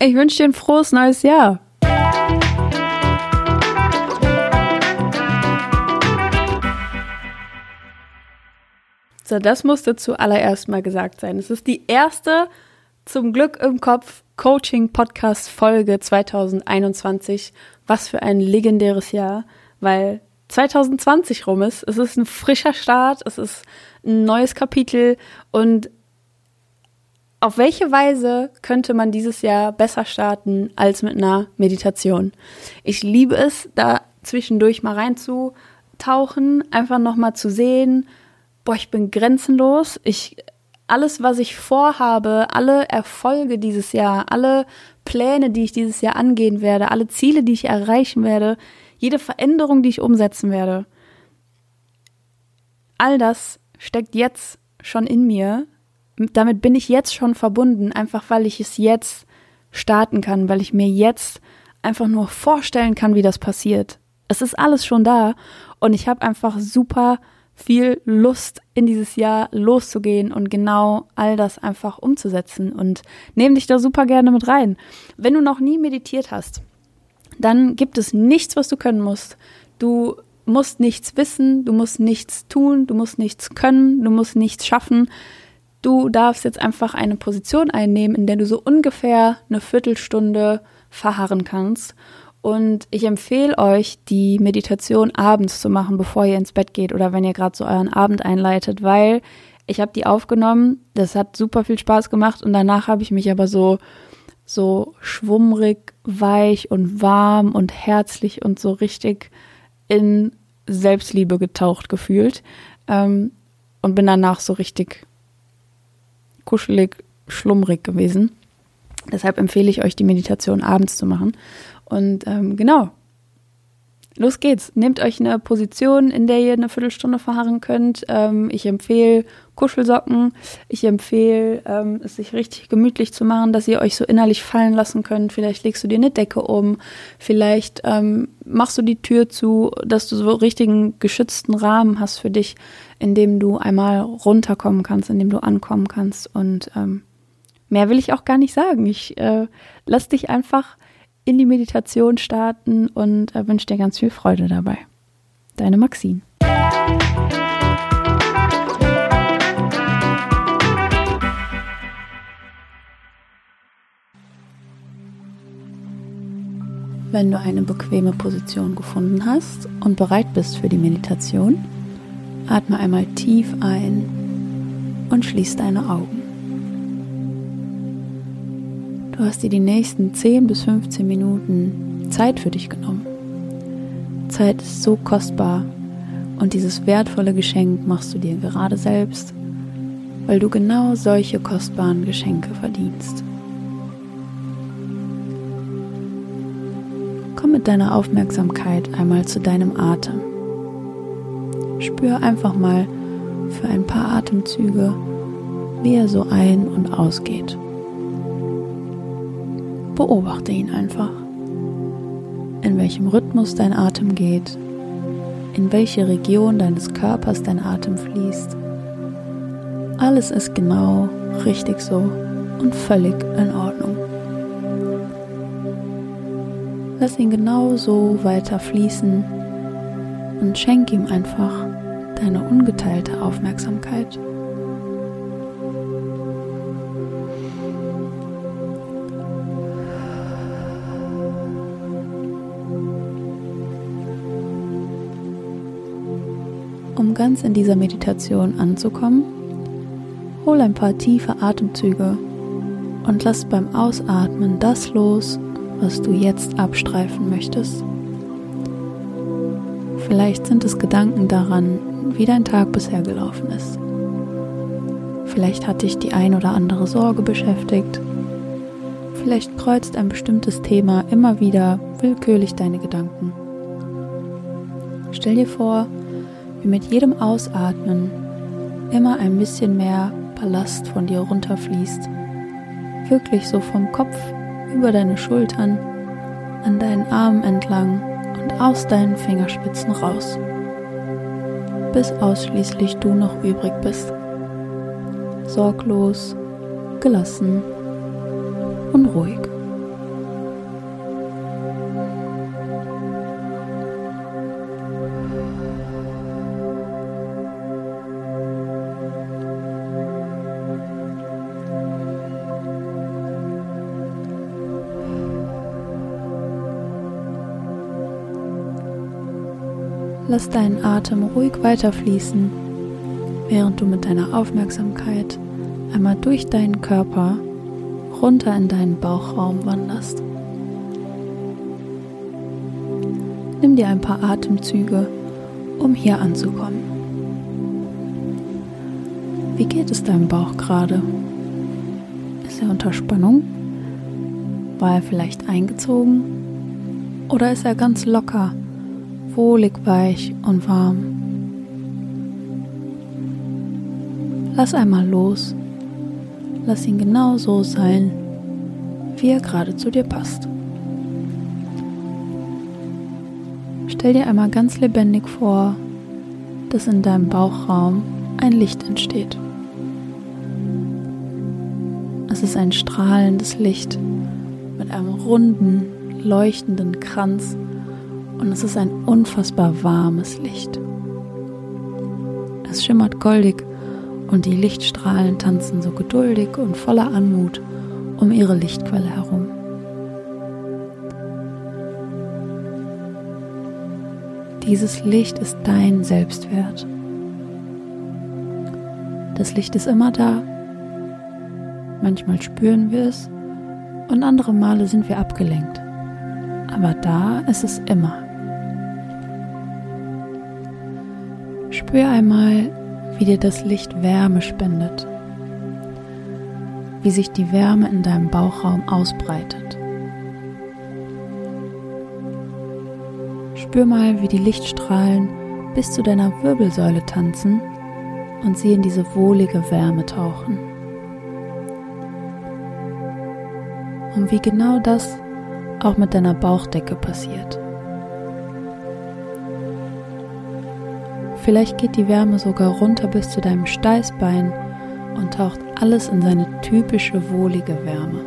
Ich wünsche dir ein frohes neues Jahr. So, das musste zuallererst mal gesagt sein. Es ist die erste, zum Glück im Kopf, Coaching-Podcast-Folge 2021. Was für ein legendäres Jahr, weil 2020 rum ist. Es ist ein frischer Start, es ist ein neues Kapitel und auf welche Weise könnte man dieses Jahr besser starten als mit einer Meditation? Ich liebe es, da zwischendurch mal reinzutauchen, einfach nochmal zu sehen, boah, ich bin grenzenlos. Ich, alles, was ich vorhabe, alle Erfolge dieses Jahr, alle Pläne, die ich dieses Jahr angehen werde, alle Ziele, die ich erreichen werde, jede Veränderung, die ich umsetzen werde, all das steckt jetzt schon in mir. Damit bin ich jetzt schon verbunden, einfach weil ich es jetzt starten kann, weil ich mir jetzt einfach nur vorstellen kann, wie das passiert. Es ist alles schon da und ich habe einfach super viel Lust in dieses Jahr loszugehen und genau all das einfach umzusetzen und nehme dich da super gerne mit rein. Wenn du noch nie meditiert hast, dann gibt es nichts, was du können musst. Du musst nichts wissen, du musst nichts tun, du musst nichts können, du musst nichts schaffen. Du darfst jetzt einfach eine Position einnehmen, in der du so ungefähr eine Viertelstunde verharren kannst. Und ich empfehle euch, die Meditation abends zu machen, bevor ihr ins Bett geht oder wenn ihr gerade so euren Abend einleitet, weil ich habe die aufgenommen, das hat super viel Spaß gemacht und danach habe ich mich aber so so schwummrig, weich und warm und herzlich und so richtig in Selbstliebe getaucht gefühlt ähm, und bin danach so richtig kuschelig, schlummrig gewesen. Deshalb empfehle ich euch, die Meditation abends zu machen. Und ähm, genau, los geht's. Nehmt euch eine Position, in der ihr eine Viertelstunde verharren könnt. Ähm, ich empfehle Kuschelsocken. Ich empfehle, ähm, es sich richtig gemütlich zu machen, dass ihr euch so innerlich fallen lassen könnt. Vielleicht legst du dir eine Decke um. Vielleicht ähm, machst du die Tür zu, dass du so richtigen geschützten Rahmen hast für dich, in dem du einmal runterkommen kannst, in dem du ankommen kannst. Und ähm, mehr will ich auch gar nicht sagen. Ich äh, lass dich einfach in die Meditation starten und äh, wünsche dir ganz viel Freude dabei. Deine Maxine. Wenn du eine bequeme Position gefunden hast und bereit bist für die Meditation, atme einmal tief ein und schließ deine Augen. Du hast dir die nächsten 10 bis 15 Minuten Zeit für dich genommen. Zeit ist so kostbar und dieses wertvolle Geschenk machst du dir gerade selbst, weil du genau solche kostbaren Geschenke verdienst. Komm mit deiner Aufmerksamkeit einmal zu deinem Atem. Spür einfach mal für ein paar Atemzüge, wie er so ein- und ausgeht. Beobachte ihn einfach. In welchem Rhythmus dein Atem geht, in welche Region deines Körpers dein Atem fließt. Alles ist genau richtig so und völlig in Ordnung. Lass ihn genau so weiter fließen und schenk ihm einfach deine ungeteilte Aufmerksamkeit. Um ganz in dieser Meditation anzukommen, hol ein paar tiefe Atemzüge und lass beim Ausatmen das los, was du jetzt abstreifen möchtest. Vielleicht sind es Gedanken daran, wie dein Tag bisher gelaufen ist. Vielleicht hat dich die ein oder andere Sorge beschäftigt. Vielleicht kreuzt ein bestimmtes Thema immer wieder willkürlich deine Gedanken. Stell dir vor, wie mit jedem Ausatmen immer ein bisschen mehr Ballast von dir runterfließt. Wirklich so vom Kopf über deine Schultern, an deinen Armen entlang und aus deinen Fingerspitzen raus. Bis ausschließlich du noch übrig bist. Sorglos, gelassen und ruhig. Lass deinen Atem ruhig weiterfließen, während du mit deiner Aufmerksamkeit einmal durch deinen Körper runter in deinen Bauchraum wanderst. Nimm dir ein paar Atemzüge, um hier anzukommen. Wie geht es deinem Bauch gerade? Ist er unter Spannung? War er vielleicht eingezogen? Oder ist er ganz locker, wohlig weich und warm? Lass einmal los. Lass ihn genau so sein, wie er gerade zu dir passt. Stell dir einmal ganz lebendig vor, dass in deinem Bauchraum ein Licht entsteht. Es ist ein strahlendes Licht mit einem runden, leuchtenden Kranz und es ist ein unfassbar warmes Licht. Es schimmert goldig und die Lichtstrahlen tanzen so geduldig und voller Anmut um ihre Lichtquelle herum. Dieses Licht ist dein Selbstwert. Das Licht ist immer da. Manchmal spüren wir es und andere Male sind wir abgelenkt. Aber da ist es immer. Spür einmal, wie dir das Licht Wärme spendet, wie sich die Wärme in deinem Bauchraum ausbreitet. Spür mal, wie die Lichtstrahlen bis zu deiner Wirbelsäule tanzen und sie in diese wohlige Wärme tauchen. Und wie genau das auch mit deiner Bauchdecke passiert. Vielleicht geht die Wärme sogar runter bis zu deinem Steißbein und taucht alles in seine typische wohlige Wärme.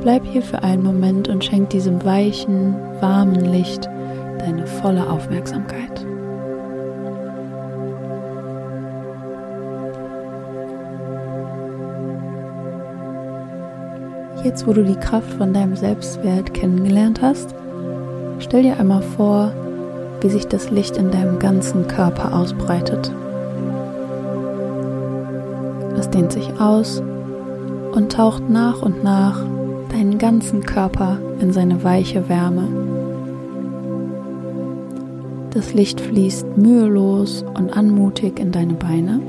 Bleib hier für einen Moment und schenk diesem weichen, warmen Licht deine volle Aufmerksamkeit. Jetzt, wo du die Kraft von deinem Selbstwert kennengelernt hast, stell dir einmal vor, wie sich das Licht in deinem ganzen Körper ausbreitet. Es dehnt sich aus und taucht nach und nach deinen ganzen Körper in seine weiche Wärme. Das Licht fließt mühelos und anmutig in deine Beine,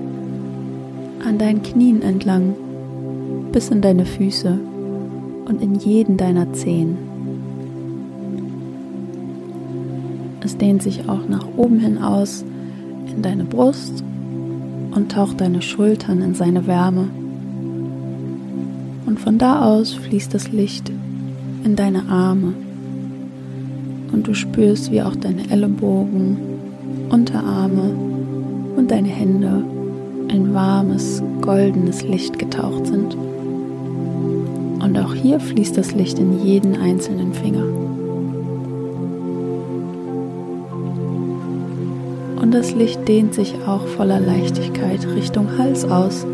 an deinen Knien entlang, bis in deine Füße und in jeden deiner Zehen. Es dehnt sich auch nach oben hin aus in deine Brust und taucht deine Schultern in seine Wärme und von da aus fließt das Licht in deine Arme und du spürst, wie auch deine Ellenbogen, Unterarme und deine Hände in warmes, goldenes Licht getaucht sind. Und auch hier fließt das Licht in jeden einzelnen Finger. Und das Licht dehnt sich auch voller Leichtigkeit Richtung Hals aus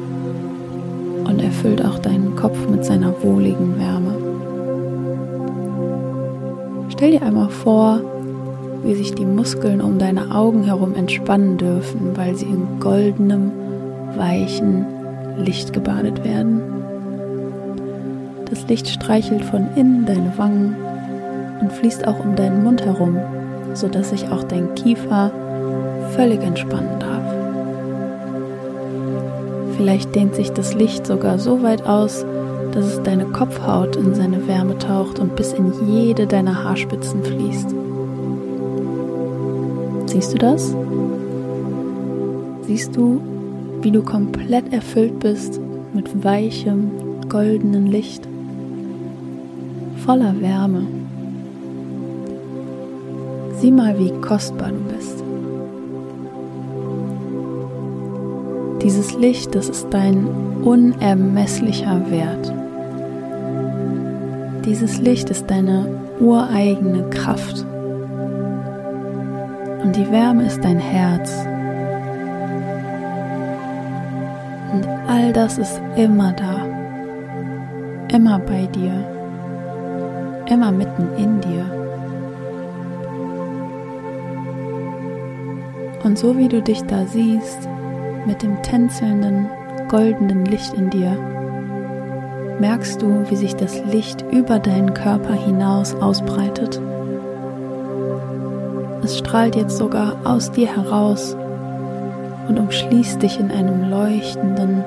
und erfüllt auch deinen Kopf mit seiner wohligen Wärme. Stell dir einmal vor, wie sich die Muskeln um deine Augen herum entspannen dürfen, weil sie in goldenem, weichen Licht gebadet werden. Das Licht streichelt von innen deine Wangen und fließt auch um deinen Mund herum, sodass sich auch dein Kiefer völlig entspannen darf. Vielleicht dehnt sich das Licht sogar so weit aus, dass es deine Kopfhaut in seine Wärme taucht und bis in jede deiner Haarspitzen fließt. Siehst du das? Siehst du, wie du komplett erfüllt bist mit weichem, goldenen Licht, voller Wärme? Sieh mal, wie kostbar du bist. Dieses Licht, das ist dein unermesslicher Wert. Dieses Licht ist deine ureigene Kraft. Und die Wärme ist dein Herz. Und all das ist immer da. Immer bei dir. Immer mitten in dir. Und so wie du dich da siehst, mit dem tänzelnden, goldenen Licht in dir, merkst du, wie sich das Licht über deinen Körper hinaus ausbreitet. Es strahlt jetzt sogar aus dir heraus und umschließt dich in einem leuchtenden,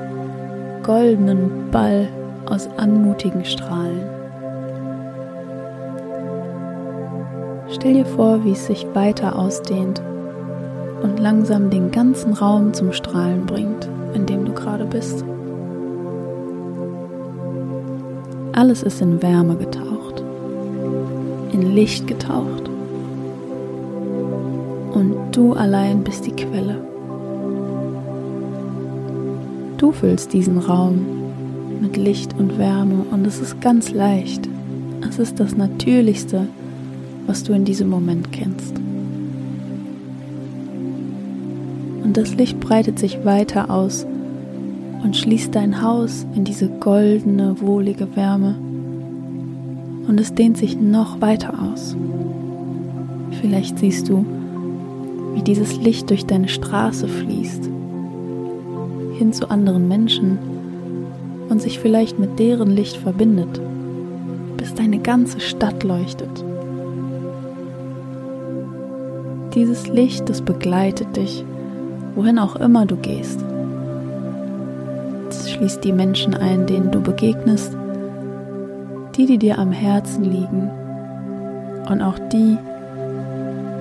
goldenen Ball aus anmutigen Strahlen. Stell dir vor, wie es sich weiter ausdehnt und langsam den ganzen Raum zum Strahlen bringt, in dem du gerade bist. Alles ist in Wärme getaucht, in Licht getaucht. Und du allein bist die Quelle. Du füllst diesen Raum mit Licht und Wärme und es ist ganz leicht. Es ist das Natürlichste, was du in diesem Moment kennst. Das Licht breitet sich weiter aus und schließt dein Haus in diese goldene, wohlige Wärme. Und es dehnt sich noch weiter aus. Vielleicht siehst du, wie dieses Licht durch deine Straße fließt, hin zu anderen Menschen und sich vielleicht mit deren Licht verbindet, bis deine ganze Stadt leuchtet. Dieses Licht, das begleitet dich wohin auch immer du gehst. Es schließt die Menschen ein, denen du begegnest, die, die dir am Herzen liegen und auch die,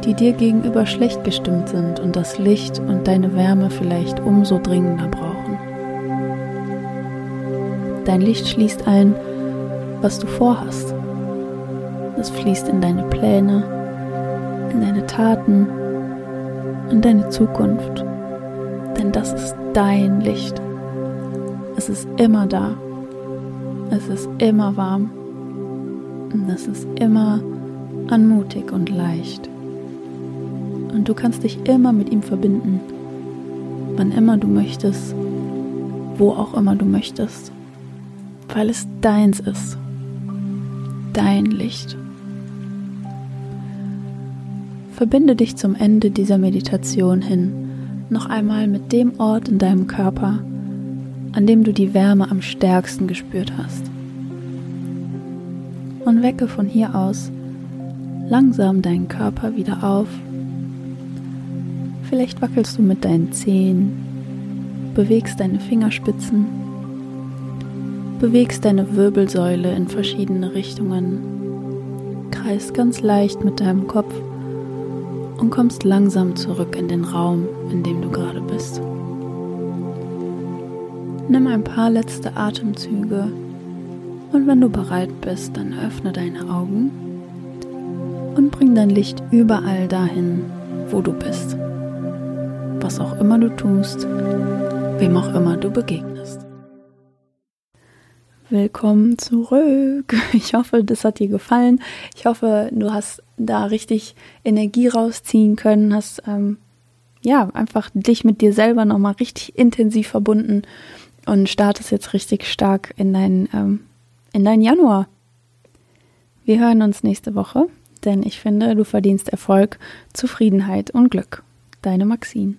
die dir gegenüber schlecht gestimmt sind und das Licht und deine Wärme vielleicht umso dringender brauchen. Dein Licht schließt ein, was du vorhast. Es fließt in deine Pläne, in deine Taten, in deine Zukunft denn das ist dein Licht. Es ist immer da. Es ist immer warm. Und es ist immer anmutig und leicht. Und du kannst dich immer mit ihm verbinden, wann immer du möchtest, wo auch immer du möchtest, weil es deins ist, dein Licht. Verbinde dich zum Ende dieser Meditation hin noch einmal mit dem Ort in deinem Körper, an dem du die Wärme am stärksten gespürt hast. Und wecke von hier aus langsam deinen Körper wieder auf. Vielleicht wackelst du mit deinen Zehen, bewegst deine Fingerspitzen, bewegst deine Wirbelsäule in verschiedene Richtungen, kreist ganz leicht mit deinem Kopf und kommst langsam zurück in den Raum, in dem du gerade bist. Nimm ein paar letzte Atemzüge und wenn du bereit bist, dann öffne deine Augen und bring dein Licht überall dahin, wo du bist. Was auch immer du tust, wem auch immer du begegnest. Willkommen zurück. Ich hoffe, das hat dir gefallen. Ich hoffe, du hast da richtig Energie rausziehen können, hast ähm, ja einfach dich mit dir selber nochmal richtig intensiv verbunden und startest jetzt richtig stark in deinen ähm, in deinen Januar. Wir hören uns nächste Woche, denn ich finde, du verdienst Erfolg, Zufriedenheit und Glück. Deine Maxine.